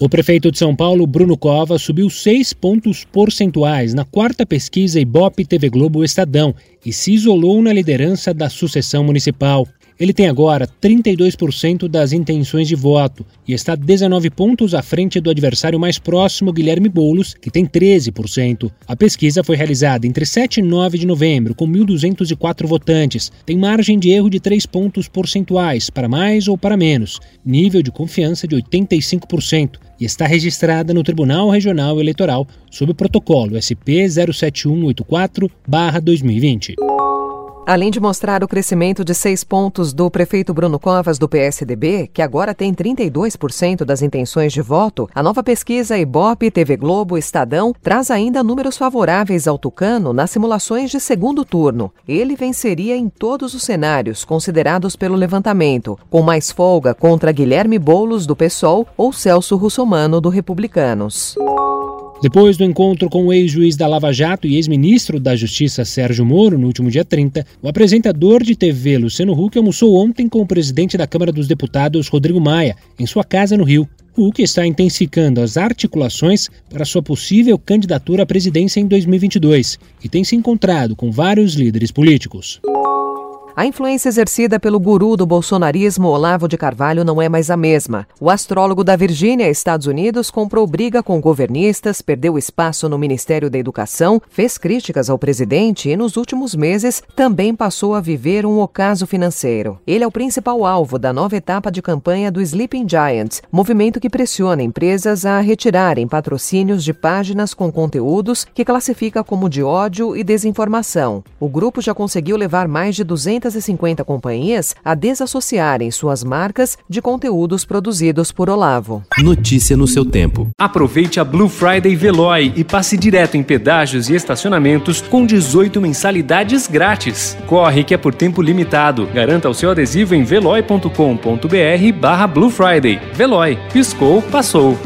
O prefeito de São Paulo, Bruno Cova, subiu seis pontos percentuais na quarta pesquisa Ibope TV Globo Estadão e se isolou na liderança da sucessão municipal. Ele tem agora 32% das intenções de voto e está 19 pontos à frente do adversário mais próximo, Guilherme Boulos, que tem 13%. A pesquisa foi realizada entre 7 e 9 de novembro, com 1.204 votantes. Tem margem de erro de 3 pontos percentuais, para mais ou para menos, nível de confiança de 85% e está registrada no Tribunal Regional Eleitoral sob o protocolo SP 07184-2020. Além de mostrar o crescimento de seis pontos do prefeito Bruno Covas, do PSDB, que agora tem 32% das intenções de voto, a nova pesquisa Ibope, TV Globo, Estadão traz ainda números favoráveis ao Tucano nas simulações de segundo turno. Ele venceria em todos os cenários considerados pelo levantamento, com mais folga contra Guilherme Boulos, do PSOL, ou Celso Russomano, do Republicanos. Depois do encontro com o ex-juiz da Lava Jato e ex-ministro da Justiça Sérgio Moro no último dia 30, o apresentador de TV Luciano Huck almoçou ontem com o presidente da Câmara dos Deputados Rodrigo Maia, em sua casa no Rio. Huck está intensificando as articulações para sua possível candidatura à presidência em 2022 e tem se encontrado com vários líderes políticos. A influência exercida pelo guru do bolsonarismo, Olavo de Carvalho, não é mais a mesma. O astrólogo da Virgínia, Estados Unidos, comprou briga com governistas, perdeu espaço no Ministério da Educação, fez críticas ao presidente e, nos últimos meses, também passou a viver um ocaso financeiro. Ele é o principal alvo da nova etapa de campanha do Sleeping Giants, movimento que pressiona empresas a retirarem patrocínios de páginas com conteúdos que classifica como de ódio e desinformação. O grupo já conseguiu levar mais de 200 250 companhias a desassociarem suas marcas de conteúdos produzidos por Olavo. Notícia no seu tempo. Aproveite a Blue Friday Veloy e passe direto em pedágios e estacionamentos com 18 mensalidades grátis. Corre que é por tempo limitado. Garanta o seu adesivo em veloy.com.br barra Blue Friday. Veloy. Piscou, passou.